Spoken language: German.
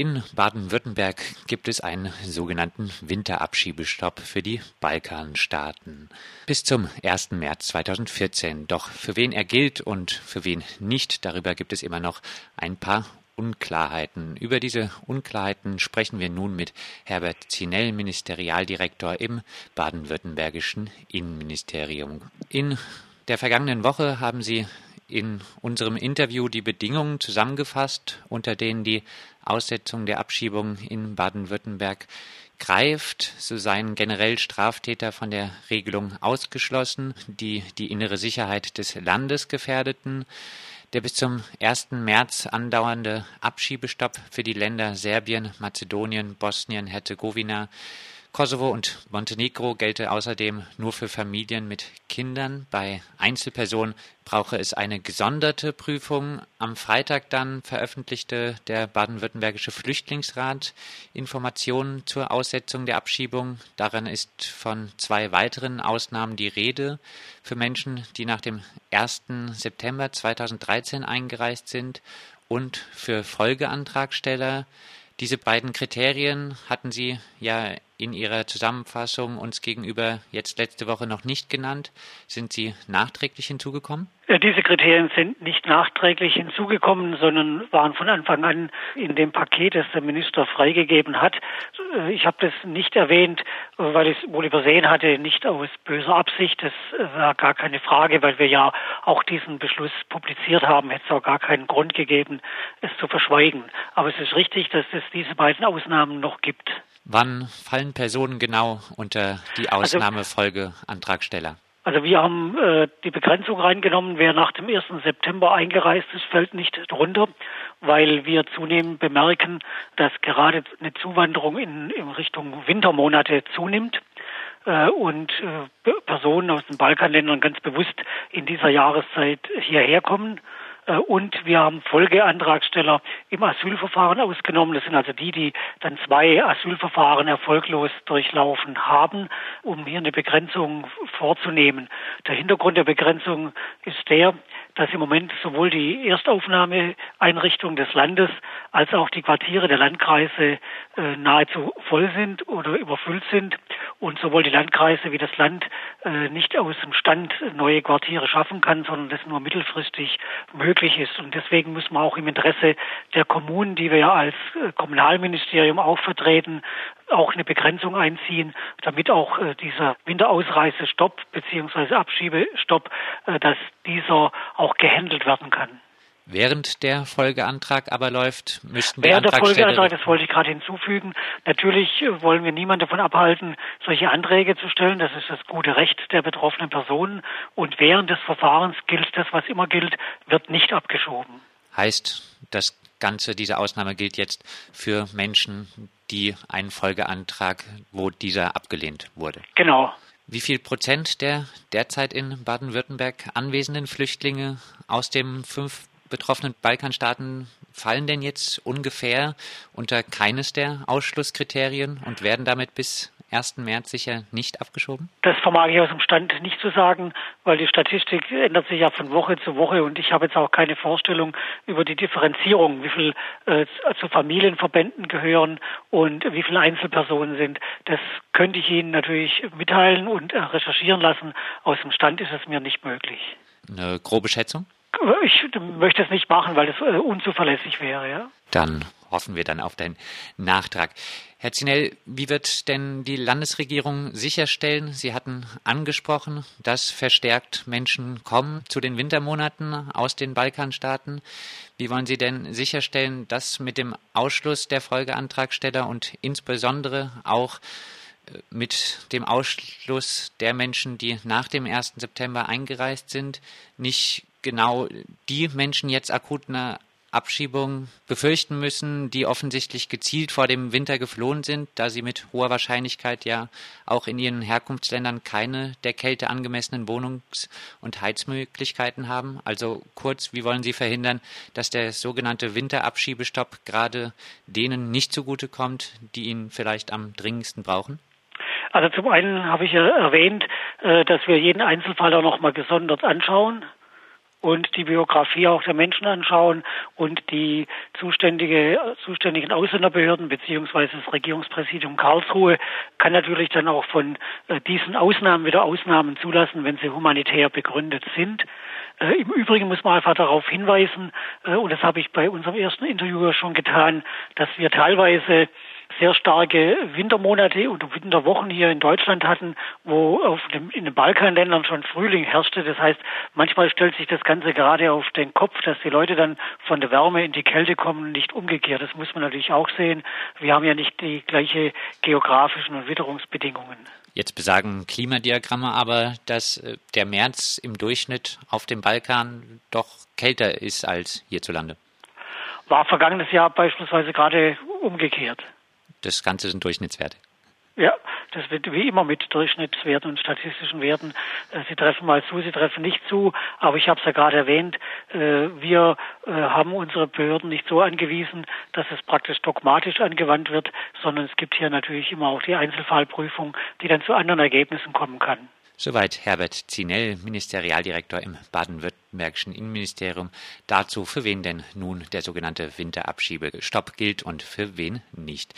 In Baden-Württemberg gibt es einen sogenannten Winterabschiebestopp für die Balkanstaaten bis zum 1. März 2014. Doch für wen er gilt und für wen nicht, darüber gibt es immer noch ein paar Unklarheiten. Über diese Unklarheiten sprechen wir nun mit Herbert Zinell, Ministerialdirektor im baden-württembergischen Innenministerium. In der vergangenen Woche haben Sie in unserem Interview die Bedingungen zusammengefasst, unter denen die Aussetzung der Abschiebung in Baden-Württemberg greift. So seien generell Straftäter von der Regelung ausgeschlossen, die die innere Sicherheit des Landes gefährdeten. Der bis zum 1. März andauernde Abschiebestopp für die Länder Serbien, Mazedonien, Bosnien, Herzegowina Kosovo und Montenegro gelte außerdem nur für Familien mit Kindern. Bei Einzelpersonen brauche es eine gesonderte Prüfung. Am Freitag dann veröffentlichte der baden-württembergische Flüchtlingsrat Informationen zur Aussetzung der Abschiebung. Darin ist von zwei weiteren Ausnahmen die Rede für Menschen, die nach dem 1. September 2013 eingereist sind und für Folgeantragsteller. Diese beiden Kriterien hatten Sie ja in Ihrer Zusammenfassung uns gegenüber jetzt letzte Woche noch nicht genannt. Sind sie nachträglich hinzugekommen? Diese Kriterien sind nicht nachträglich hinzugekommen, sondern waren von Anfang an in dem Paket, das der Minister freigegeben hat. Ich habe das nicht erwähnt, weil ich es wohl übersehen hatte, nicht aus böser Absicht. Das war gar keine Frage, weil wir ja auch diesen Beschluss publiziert haben. Hätte es auch gar keinen Grund gegeben, es zu verschweigen. Aber es ist richtig, dass es diese beiden Ausnahmen noch gibt. Wann fallen Personen genau unter die also Ausnahmefolgeantragsteller? Also wir haben äh, die Begrenzung reingenommen, wer nach dem 1. September eingereist ist, fällt nicht drunter, weil wir zunehmend bemerken, dass gerade eine Zuwanderung in, in Richtung Wintermonate zunimmt äh, und äh, Personen aus den Balkanländern ganz bewusst in dieser Jahreszeit hierher kommen und wir haben Folgeantragsteller im Asylverfahren ausgenommen. Das sind also die, die dann zwei Asylverfahren erfolglos durchlaufen haben, um hier eine Begrenzung vorzunehmen. Der Hintergrund der Begrenzung ist der, dass im Moment sowohl die Erstaufnahmeeinrichtungen des Landes als auch die Quartiere der Landkreise äh, nahezu voll sind oder überfüllt sind und sowohl die Landkreise wie das Land äh, nicht aus dem Stand neue Quartiere schaffen kann, sondern das nur mittelfristig möglich ist. Und deswegen müssen wir auch im Interesse der Kommunen, die wir ja als äh, Kommunalministerium auch vertreten, auch eine Begrenzung einziehen, damit auch äh, dieser Winterausreisestopp bzw. Abschiebestopp, äh, dass dieser auch gehandelt werden kann. Während der Folgeantrag aber läuft, müssten die Während der Folgeantrag, das wollte ich gerade hinzufügen. Natürlich äh, wollen wir niemanden davon abhalten, solche Anträge zu stellen. Das ist das gute Recht der betroffenen Personen. Und während des Verfahrens gilt das, was immer gilt, wird nicht abgeschoben. Heißt, das Ganze, diese Ausnahme gilt jetzt für Menschen, die einen Folgeantrag, wo dieser abgelehnt wurde. Genau. Wie viel Prozent der derzeit in Baden-Württemberg anwesenden Flüchtlinge aus den fünf betroffenen Balkanstaaten fallen denn jetzt ungefähr unter keines der Ausschlusskriterien und werden damit bis 1. März sicher nicht abgeschoben? Das vermag ich aus dem Stand nicht zu sagen, weil die Statistik ändert sich ja von Woche zu Woche und ich habe jetzt auch keine Vorstellung über die Differenzierung, wie viel äh, zu Familienverbänden gehören und wie viele Einzelpersonen sind. Das könnte ich Ihnen natürlich mitteilen und äh, recherchieren lassen. Aus dem Stand ist es mir nicht möglich. Eine grobe Schätzung? Ich möchte es nicht machen, weil es äh, unzuverlässig wäre, ja. Dann hoffen wir dann auf deinen Nachtrag. Herr Zinell, wie wird denn die Landesregierung sicherstellen? Sie hatten angesprochen, dass verstärkt Menschen kommen zu den Wintermonaten aus den Balkanstaaten. Wie wollen Sie denn sicherstellen, dass mit dem Ausschluss der Folgeantragsteller und insbesondere auch äh, mit dem Ausschluss der Menschen, die nach dem 1. September eingereist sind, nicht genau die Menschen jetzt akut eine Abschiebung befürchten müssen, die offensichtlich gezielt vor dem Winter geflohen sind, da sie mit hoher Wahrscheinlichkeit ja auch in ihren Herkunftsländern keine der Kälte angemessenen Wohnungs- und Heizmöglichkeiten haben. Also kurz, wie wollen Sie verhindern, dass der sogenannte Winterabschiebestopp gerade denen nicht zugutekommt, die ihn vielleicht am dringendsten brauchen? Also zum einen habe ich ja erwähnt, äh, dass wir jeden Einzelfall auch nochmal gesondert anschauen und die Biografie auch der Menschen anschauen und die zuständige, zuständigen Ausländerbehörden beziehungsweise das Regierungspräsidium Karlsruhe kann natürlich dann auch von äh, diesen Ausnahmen wieder Ausnahmen zulassen, wenn sie humanitär begründet sind. Äh, Im Übrigen muss man einfach darauf hinweisen, äh, und das habe ich bei unserem ersten Interview schon getan, dass wir teilweise sehr starke Wintermonate und Winterwochen hier in Deutschland hatten, wo auf dem, in den Balkanländern schon Frühling herrschte. Das heißt, manchmal stellt sich das Ganze gerade auf den Kopf, dass die Leute dann von der Wärme in die Kälte kommen, nicht umgekehrt. Das muss man natürlich auch sehen. Wir haben ja nicht die gleiche geografischen und Witterungsbedingungen. Jetzt besagen Klimadiagramme aber, dass äh, der März im Durchschnitt auf dem Balkan doch kälter ist als hierzulande. War vergangenes Jahr beispielsweise gerade umgekehrt. Das Ganze sind Durchschnittswerte. Ja, das wird wie immer mit Durchschnittswerten und statistischen Werten. Äh, sie treffen mal zu, sie treffen nicht zu. Aber ich habe es ja gerade erwähnt, äh, wir äh, haben unsere Behörden nicht so angewiesen, dass es praktisch dogmatisch angewandt wird, sondern es gibt hier natürlich immer auch die Einzelfallprüfung, die dann zu anderen Ergebnissen kommen kann. Soweit Herbert Zinell, Ministerialdirektor im baden-württembergischen Innenministerium. Dazu, für wen denn nun der sogenannte Winterabschiebestopp gilt und für wen nicht.